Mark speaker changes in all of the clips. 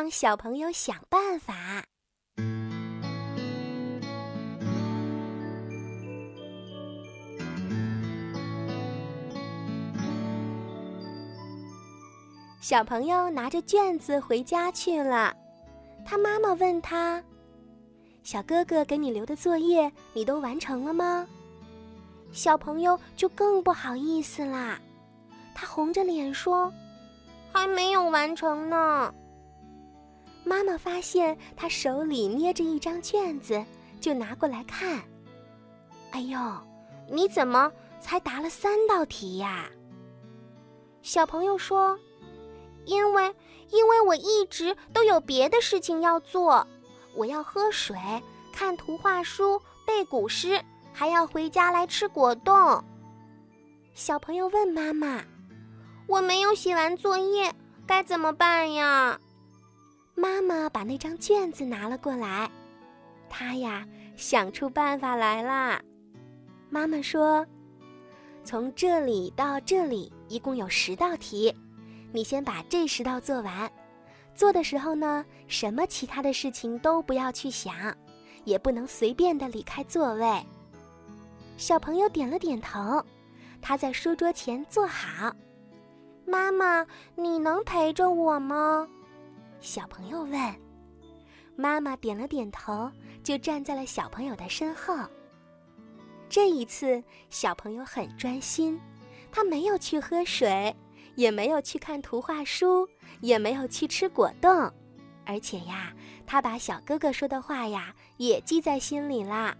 Speaker 1: 帮小朋友想办法。小朋友拿着卷子回家去了，他妈妈问他：“小哥哥给你留的作业，你都完成了吗？”小朋友就更不好意思啦，他红着脸说：“还没有完成呢。”妈妈发现他手里捏着一张卷子，就拿过来看。“哎呦，你怎么才答了三道题呀？”小朋友说。因为，因为我一直都有别的事情要做，我要喝水、看图画书、背古诗，还要回家来吃果冻。小朋友问妈妈：“我没有写完作业，该怎么办呀？”妈妈把那张卷子拿了过来，她呀想出办法来啦。妈妈说：“从这里到这里一共有十道题。”你先把这十道做完，做的时候呢，什么其他的事情都不要去想，也不能随便的离开座位。小朋友点了点头，他在书桌前坐好。妈妈，你能陪着我吗？小朋友问。妈妈点了点头，就站在了小朋友的身后。这一次，小朋友很专心，他没有去喝水。也没有去看图画书，也没有去吃果冻，而且呀，他把小哥哥说的话呀也记在心里啦。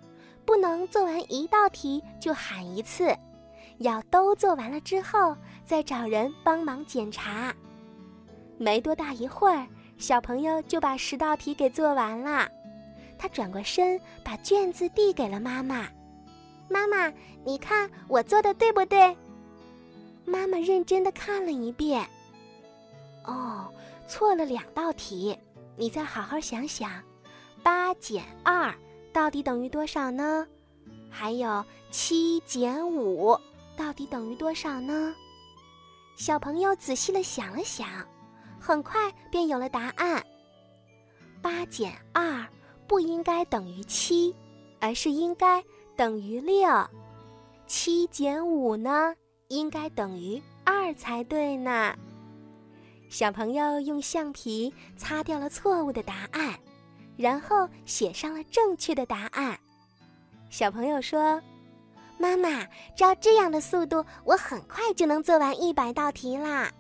Speaker 1: 不能做完一道题就喊一次，要都做完了之后再找人帮忙检查。没多大一会儿，小朋友就把十道题给做完了。他转过身，把卷子递给了妈妈。妈妈，你看我做的对不对？妈妈认真的看了一遍，哦，错了两道题，你再好好想想，八减二到底等于多少呢？还有七减五到底等于多少呢？小朋友仔细的想了想，很快便有了答案。八减二不应该等于七，而是应该等于六。七减五呢？应该等于二才对呢。小朋友用橡皮擦掉了错误的答案，然后写上了正确的答案。小朋友说：“妈妈，照这样的速度，我很快就能做完一百道题啦。”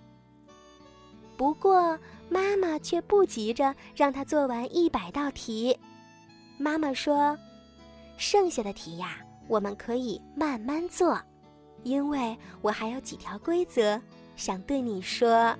Speaker 1: 不过，妈妈却不急着让他做完一百道题。妈妈说：“剩下的题呀，我们可以慢慢做。”因为我还有几条规则想对你说。